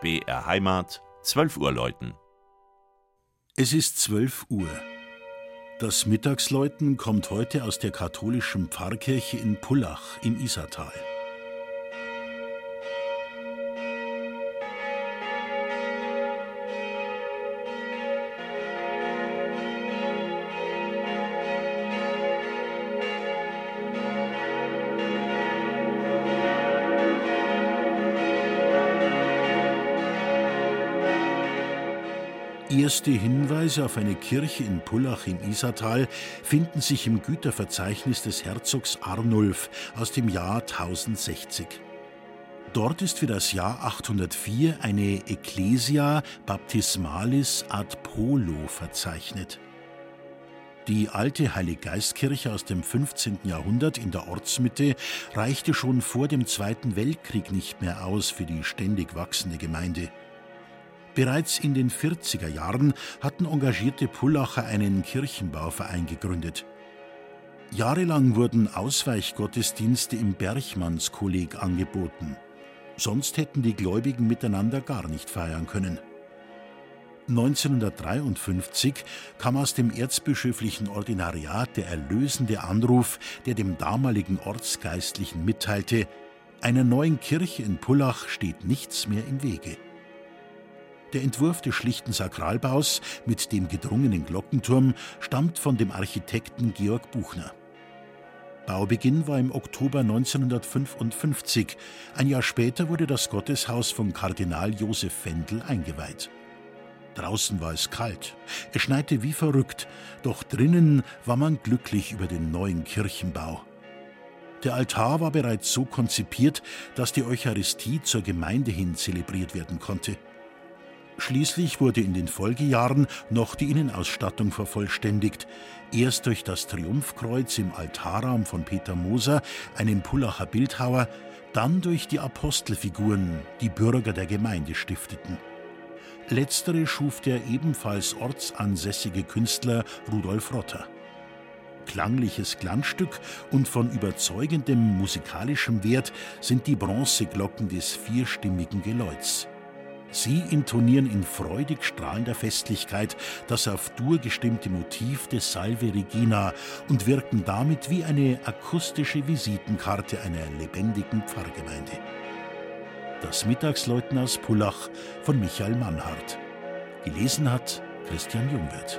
BR Heimat, 12 Uhr läuten. Es ist 12 Uhr. Das Mittagsläuten kommt heute aus der katholischen Pfarrkirche in Pullach im Isartal. Erste Hinweise auf eine Kirche in Pullach im Isartal finden sich im Güterverzeichnis des Herzogs Arnulf aus dem Jahr 1060. Dort ist für das Jahr 804 eine Ecclesia Baptismalis ad Polo verzeichnet. Die alte Heiliggeistkirche aus dem 15. Jahrhundert in der Ortsmitte reichte schon vor dem Zweiten Weltkrieg nicht mehr aus für die ständig wachsende Gemeinde. Bereits in den 40er Jahren hatten engagierte Pullacher einen Kirchenbauverein gegründet. Jahrelang wurden Ausweichgottesdienste im Berchmannskolleg angeboten. Sonst hätten die Gläubigen miteinander gar nicht feiern können. 1953 kam aus dem erzbischöflichen Ordinariat der erlösende Anruf, der dem damaligen Ortsgeistlichen mitteilte, einer neuen Kirche in Pullach steht nichts mehr im Wege. Der Entwurf des schlichten Sakralbaus mit dem gedrungenen Glockenturm stammt von dem Architekten Georg Buchner. Baubeginn war im Oktober 1955. Ein Jahr später wurde das Gotteshaus von Kardinal Josef Fendel eingeweiht. Draußen war es kalt, es schneite wie verrückt, doch drinnen war man glücklich über den neuen Kirchenbau. Der Altar war bereits so konzipiert, dass die Eucharistie zur Gemeinde hin zelebriert werden konnte. Schließlich wurde in den Folgejahren noch die Innenausstattung vervollständigt. Erst durch das Triumphkreuz im Altarraum von Peter Moser, einem Pullacher Bildhauer, dann durch die Apostelfiguren, die Bürger der Gemeinde stifteten. Letztere schuf der ebenfalls ortsansässige Künstler Rudolf Rotter. Klangliches Glanzstück und von überzeugendem musikalischem Wert sind die Bronzeglocken des vierstimmigen Geläuts. Sie intonieren in freudig strahlender Festlichkeit das auf Dur gestimmte Motiv des Salve Regina und wirken damit wie eine akustische Visitenkarte einer lebendigen Pfarrgemeinde. Das Mittagsläuten aus Pullach von Michael Mannhardt. Gelesen hat Christian Jungwirth.